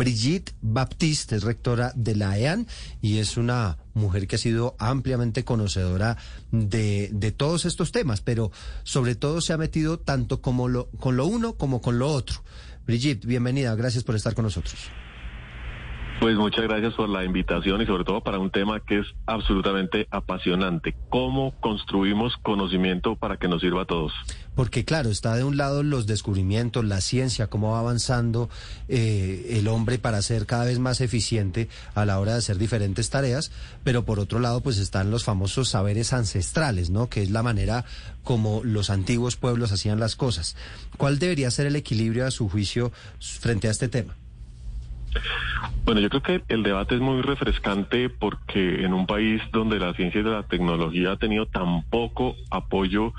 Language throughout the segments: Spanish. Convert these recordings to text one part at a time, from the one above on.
Brigitte Baptiste es rectora de la EAN y es una mujer que ha sido ampliamente conocedora de, de todos estos temas, pero sobre todo se ha metido tanto como lo, con lo uno como con lo otro. Brigitte, bienvenida, gracias por estar con nosotros. Pues muchas gracias por la invitación y sobre todo para un tema que es absolutamente apasionante. ¿Cómo construimos conocimiento para que nos sirva a todos? Porque claro, está de un lado los descubrimientos, la ciencia, cómo va avanzando eh, el hombre para ser cada vez más eficiente a la hora de hacer diferentes tareas, pero por otro lado pues están los famosos saberes ancestrales, ¿no? Que es la manera como los antiguos pueblos hacían las cosas. ¿Cuál debería ser el equilibrio a su juicio frente a este tema? Bueno, yo creo que el debate es muy refrescante porque en un país donde la ciencia y la tecnología ha tenido tan poco apoyo,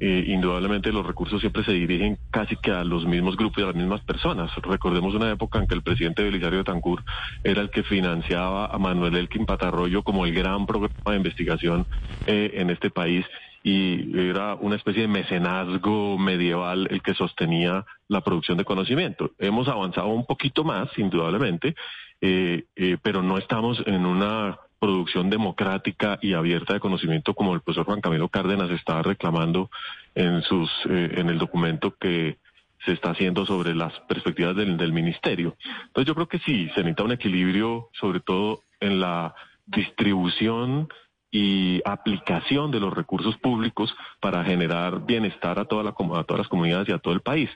eh, indudablemente los recursos siempre se dirigen casi que a los mismos grupos y a las mismas personas. Recordemos una época en que el presidente Belisario de Tancur era el que financiaba a Manuel Elkin Patarroyo como el gran programa de investigación eh, en este país y era una especie de mecenazgo medieval el que sostenía la producción de conocimiento. Hemos avanzado un poquito más, indudablemente, eh, eh, pero no estamos en una producción democrática y abierta de conocimiento como el profesor Juan Camilo Cárdenas estaba reclamando en sus eh, en el documento que se está haciendo sobre las perspectivas del, del ministerio. Entonces yo creo que sí, se necesita un equilibrio, sobre todo en la distribución y aplicación de los recursos públicos para generar bienestar a, toda la, a todas las comunidades y a todo el país.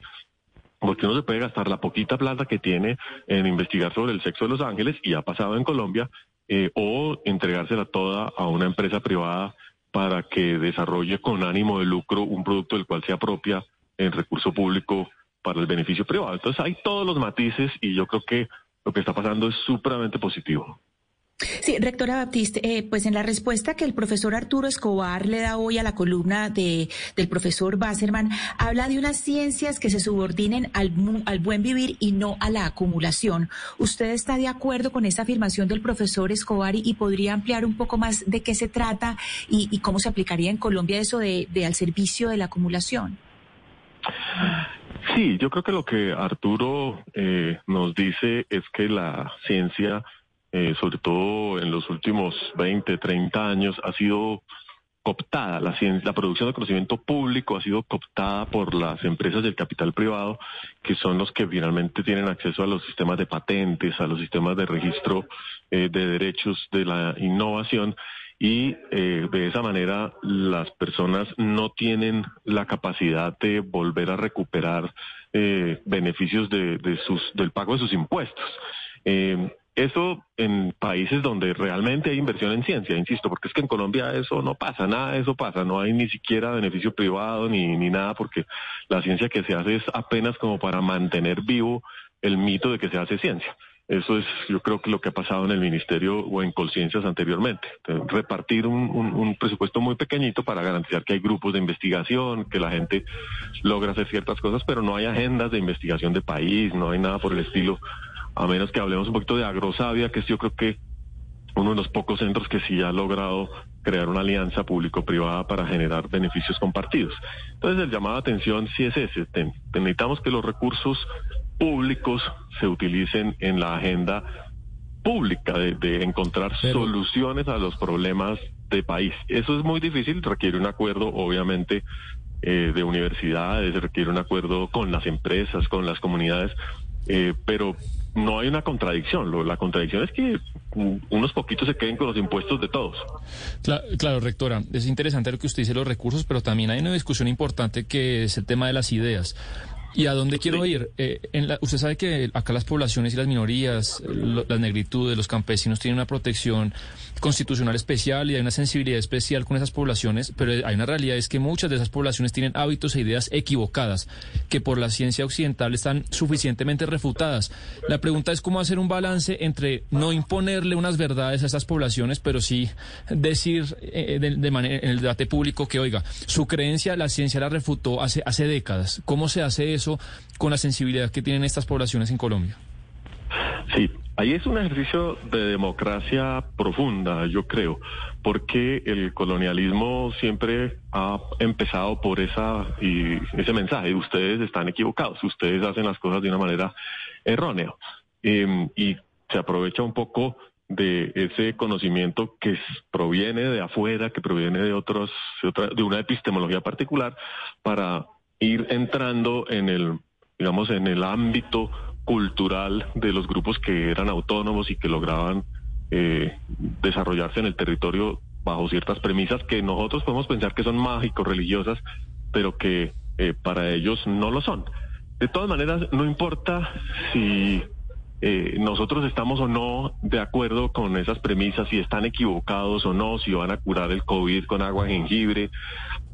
Porque uno se puede gastar la poquita plata que tiene en investigar sobre el sexo de los ángeles, y ha pasado en Colombia, eh, o entregársela toda a una empresa privada para que desarrolle con ánimo de lucro un producto del cual se apropia en recurso público para el beneficio privado. Entonces hay todos los matices y yo creo que lo que está pasando es supremamente positivo. Sí, rectora Baptiste, eh, pues en la respuesta que el profesor Arturo Escobar le da hoy a la columna de, del profesor Basserman, habla de unas ciencias que se subordinen al, al buen vivir y no a la acumulación. ¿Usted está de acuerdo con esa afirmación del profesor Escobar y, podría ampliar un poco más de qué se trata y, cómo se aplicaría en Colombia eso de, de al servicio de la acumulación? Sí, yo creo que lo que Arturo eh, nos dice es que la ciencia eh, sobre todo en los últimos 20, 30 años, ha sido cooptada. La, ciencia, la producción de conocimiento público ha sido cooptada por las empresas del capital privado, que son los que finalmente tienen acceso a los sistemas de patentes, a los sistemas de registro eh, de derechos de la innovación. Y eh, de esa manera las personas no tienen la capacidad de volver a recuperar beneficios de, de, sus, del pago de sus impuestos. Eso en países donde realmente hay inversión en ciencia, insisto, porque es que en Colombia eso no pasa, nada de eso pasa, no hay ni siquiera beneficio privado ni, ni nada, porque la ciencia que se hace es apenas como para mantener vivo el mito de que se hace ciencia. Eso es, yo creo que lo que ha pasado en el ministerio o en Colciencias anteriormente. Repartir un, un, presupuesto muy pequeñito para garantizar que hay grupos de investigación, que la gente logra hacer ciertas cosas, pero no hay agendas de investigación de país, no hay nada por el estilo a menos que hablemos un poquito de Agrosavia, que es yo creo que uno de los pocos centros que sí ha logrado crear una alianza público-privada para generar beneficios compartidos. Entonces el llamado a atención sí es ese, necesitamos que los recursos públicos se utilicen en la agenda pública de, encontrar soluciones a los problemas de país. Eso es muy difícil, requiere un acuerdo obviamente eh, de universidades, requiere un acuerdo con las empresas, con las comunidades, eh, pero no hay una contradicción. la contradicción es que unos poquitos se queden con los impuestos de todos. Claro, rectora, es interesante lo que usted dice, los recursos, pero también hay una discusión importante que es el tema de las ideas. ¿Y a dónde quiero ir? Eh, en la, usted sabe que acá las poblaciones y las minorías, lo, las negritudes, los campesinos tienen una protección constitucional especial y hay una sensibilidad especial con esas poblaciones, pero hay una realidad es que muchas de esas poblaciones tienen hábitos e ideas equivocadas que por la ciencia occidental están suficientemente refutadas. La pregunta es cómo hacer un balance entre no imponerle unas verdades a esas poblaciones, pero sí decir eh, de, de manera, en el debate público que, oiga, su creencia la ciencia la refutó hace, hace décadas. ¿Cómo se hace eso con la sensibilidad que tienen estas poblaciones en Colombia? Sí, ahí es un ejercicio de democracia profunda, yo creo, porque el colonialismo siempre ha empezado por esa y ese mensaje: ustedes están equivocados, ustedes hacen las cosas de una manera errónea, eh, y se aprovecha un poco de ese conocimiento que proviene de afuera, que proviene de otros, de, otra, de una epistemología particular, para ir entrando en el, digamos, en el ámbito cultural de los grupos que eran autónomos y que lograban eh, desarrollarse en el territorio bajo ciertas premisas que nosotros podemos pensar que son mágicos, religiosas, pero que eh, para ellos no lo son. De todas maneras, no importa si eh, nosotros estamos o no de acuerdo con esas premisas, si están equivocados o no, si van a curar el COVID con agua jengibre,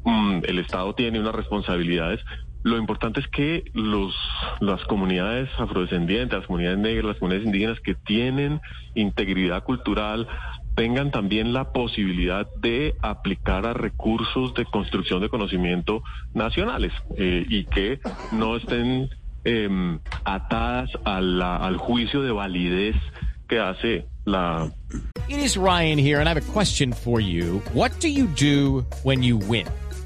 mm, el Estado tiene unas responsabilidades. Lo importante es que los, las comunidades afrodescendientes, las comunidades negras, las comunidades indígenas que tienen integridad cultural, tengan también la posibilidad de aplicar a recursos de construcción de conocimiento nacionales eh, y que no estén eh, atadas a la, al juicio de validez que hace la... It is Ryan here and I have a question for you. What do you do when you win?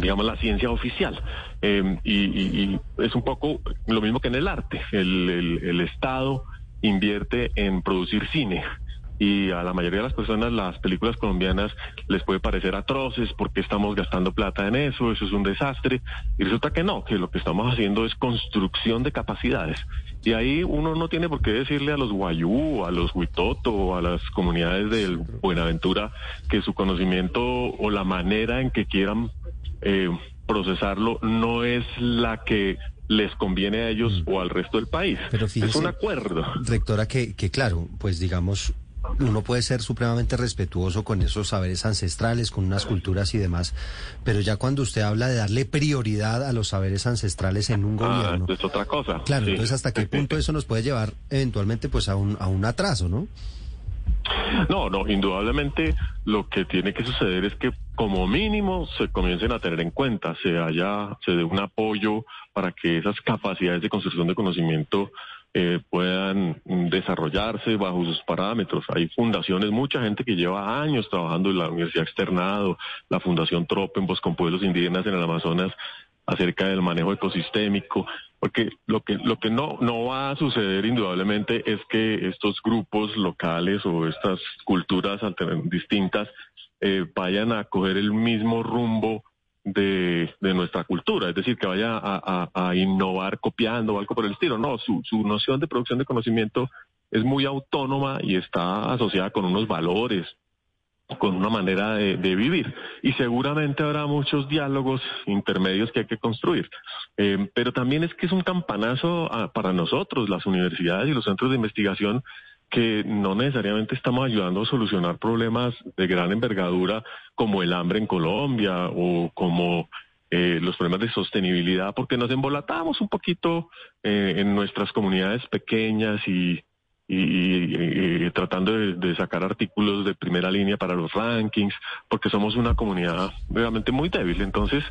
Digamos, la ciencia oficial. Eh, y, y, y, es un poco lo mismo que en el arte. El, el, el, Estado invierte en producir cine. Y a la mayoría de las personas las películas colombianas les puede parecer atroces porque estamos gastando plata en eso, eso es un desastre. Y resulta que no, que lo que estamos haciendo es construcción de capacidades. Y ahí uno no tiene por qué decirle a los guayú, a los huitoto, a las comunidades del Buenaventura que su conocimiento o la manera en que quieran eh, procesarlo no es la que les conviene a ellos mm. o al resto del país. Pero fíjese, es un acuerdo. Rectora, que, que claro, pues digamos, uno puede ser supremamente respetuoso con esos saberes ancestrales, con unas culturas y demás, pero ya cuando usted habla de darle prioridad a los saberes ancestrales en un ah, gobierno... Es otra cosa. Claro, sí. entonces hasta qué punto eso nos puede llevar eventualmente pues a un, a un atraso, ¿no? No, no, indudablemente lo que tiene que suceder es que como mínimo se comiencen a tener en cuenta, se haya, se dé un apoyo para que esas capacidades de construcción de conocimiento eh, puedan desarrollarse bajo sus parámetros. Hay fundaciones, mucha gente que lleva años trabajando en la Universidad Externado, la Fundación Tropenbos con pueblos indígenas en el Amazonas acerca del manejo ecosistémico, porque lo que lo que no no va a suceder indudablemente es que estos grupos locales o estas culturas distintas eh, vayan a coger el mismo rumbo de, de, nuestra cultura, es decir, que vaya a, a, innovar copiando o algo por el estilo. No, su, su noción de producción de conocimiento es muy autónoma y está asociada con unos valores, con una manera de, vivir. Y seguramente habrá muchos diálogos intermedios que hay que construir. Eh, pero también es que es un campanazo a, para nosotros, las universidades y los centros de investigación, que no necesariamente estamos ayudando a solucionar problemas de gran envergadura como el hambre en Colombia o como eh, los problemas de sostenibilidad, porque nos embolatamos un poquito eh, en nuestras comunidades pequeñas y, y, y, tratando de, sacar artículos de primera línea para los rankings, porque somos una comunidad realmente muy débil. Entonces,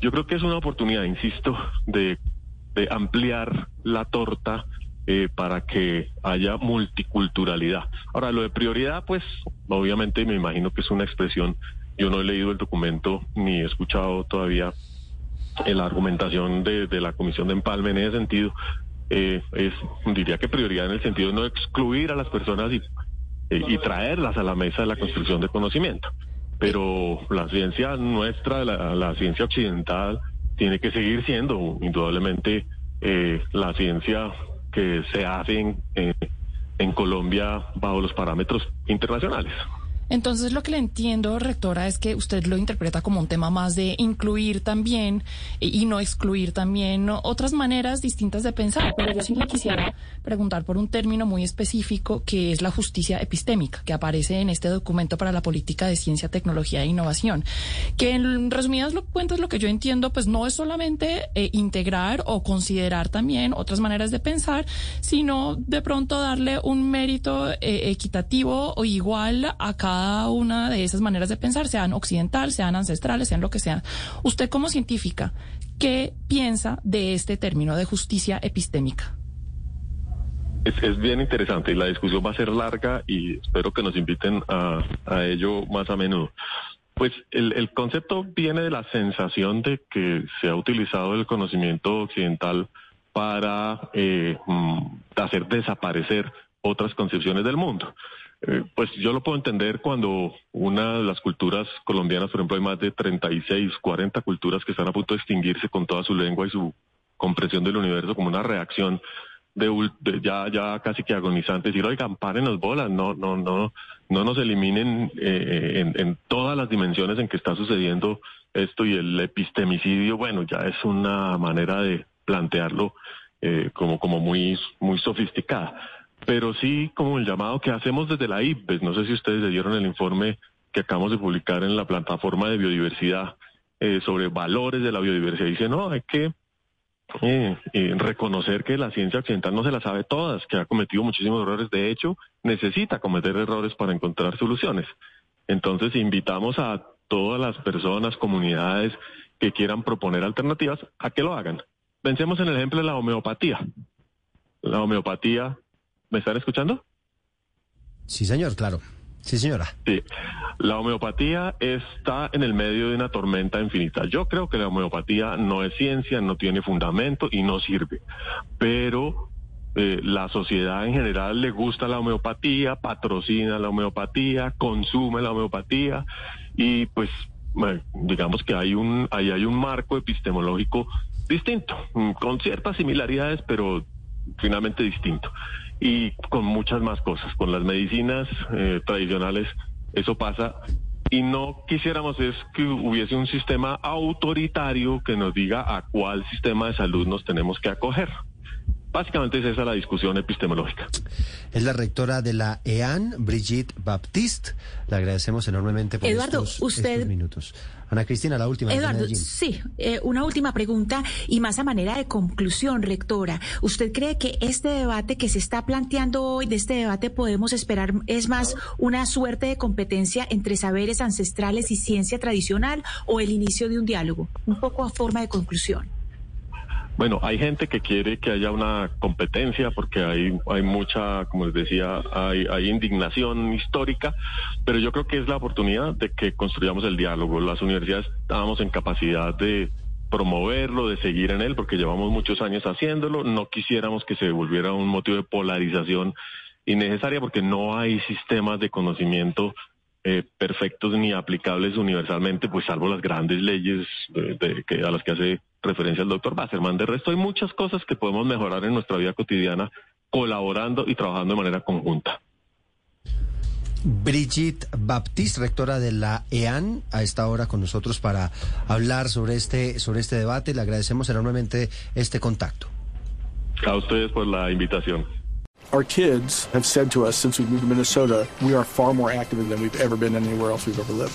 yo creo que es una oportunidad, insisto, de, de ampliar la torta eh, para que haya multiculturalidad. Ahora, lo de prioridad, pues obviamente me imagino que es una expresión, yo no he leído el documento ni he escuchado todavía la argumentación de la Comisión de Empalme en ese sentido, eh, es, diría que prioridad en el sentido de no excluir a las personas y, eh, traerlas a la mesa de la construcción de conocimiento. Pero la ciencia nuestra, la, la ciencia occidental, tiene que seguir siendo indudablemente eh, la ciencia que se hace en, eh, en Colombia bajo los parámetros internacionales. Entonces lo que le entiendo, rectora, es que usted lo interpreta como un tema más de incluir también y no excluir también otras maneras distintas de pensar. Pero yo sí le quisiera preguntar por un término muy específico que es la justicia epistémica, que aparece en este documento para la política de ciencia, tecnología e innovación. Que en resumidas cuentas lo que yo entiendo, pues no es solamente eh, integrar o considerar también otras maneras de pensar, sino de pronto darle un mérito eh, equitativo o igual a cada una de esas maneras de pensar, sean occidental, sean ancestrales, sean lo que sean. Usted como científica, ¿qué piensa de este término de justicia epistémica? Es, bien interesante y la discusión va a ser larga y espero que nos inviten a, ello más a menudo. Pues el, concepto viene de la sensación de que se ha utilizado el conocimiento occidental para eh, mm, hacer desaparecer otras concepciones del mundo. Eh, pues yo lo puedo entender cuando una de las culturas colombianas, por ejemplo, hay más de 36, 40 culturas que están a punto de extinguirse con toda su lengua y su comprensión del universo como una reacción de, ya ya casi que agonizante decir oigan paren las bolas no no no no nos eliminen eh, en, en, todas las dimensiones en que está sucediendo esto y el epistemicidio bueno ya es una manera de plantearlo eh, como como muy muy sofisticada pero sí como el llamado que hacemos desde la IPES. No sé si ustedes le dieron el informe que acabamos de publicar en la plataforma de biodiversidad eh, sobre valores de la biodiversidad. Dice, no, hay que eh, eh, reconocer que la ciencia occidental no se la sabe todas, que ha cometido muchísimos errores. De hecho, necesita cometer errores para encontrar soluciones. Entonces, invitamos a todas las personas, comunidades que quieran proponer alternativas a que lo hagan. Pensemos en el ejemplo de la homeopatía. La homeopatía ¿Me están escuchando? Sí, señor, claro. Sí, señora. Sí. La homeopatía está en el medio de una tormenta infinita. Yo creo que la homeopatía no es ciencia, no tiene fundamento y no sirve. Pero eh, la sociedad en general le gusta la homeopatía, patrocina la homeopatía, consume la homeopatía y pues digamos que hay un ahí hay un marco epistemológico distinto, con ciertas similaridades, pero finalmente distinto y con muchas más cosas. Con las medicinas eh, tradicionales eso pasa y no quisiéramos es que hubiese un sistema autoritario que nos diga a cuál sistema de salud nos tenemos que acoger. Básicamente es esa la discusión epistemológica. Es la rectora de la EAN, Brigitte Baptiste. Le agradecemos enormemente por Eduardo, estos, usted... minutos. Ana Cristina, la última. Eduardo, sí, eh, una última pregunta y más a manera de conclusión, rectora. ¿Usted cree que este debate que se está planteando hoy, de este debate podemos esperar, es más una suerte de competencia entre saberes ancestrales y ciencia tradicional o el inicio de un diálogo? Un poco a forma de conclusión. Bueno, hay gente que quiere que haya una competencia porque hay, hay mucha, como les decía, hay, hay indignación histórica, pero yo creo que es la oportunidad de que construyamos el diálogo. Las universidades estamos en capacidad de promoverlo, de seguir en él, porque llevamos muchos años haciéndolo. No quisiéramos que se volviera un motivo de polarización innecesaria porque no hay sistemas de conocimiento eh, perfectos ni aplicables universalmente, pues salvo las grandes leyes de, que, a las que hace referencia el doctor Basserman. De resto hay muchas cosas que podemos mejorar en nuestra vida cotidiana colaborando y trabajando de manera conjunta. Brigitte Baptiste, rectora de la EAN, a esta hora con nosotros para hablar sobre este, sobre este debate. Le agradecemos enormemente este contacto. A ustedes por la invitación. Our kids have said to us since we moved to Minnesota, we are far more active than we've ever been anywhere else we've ever lived.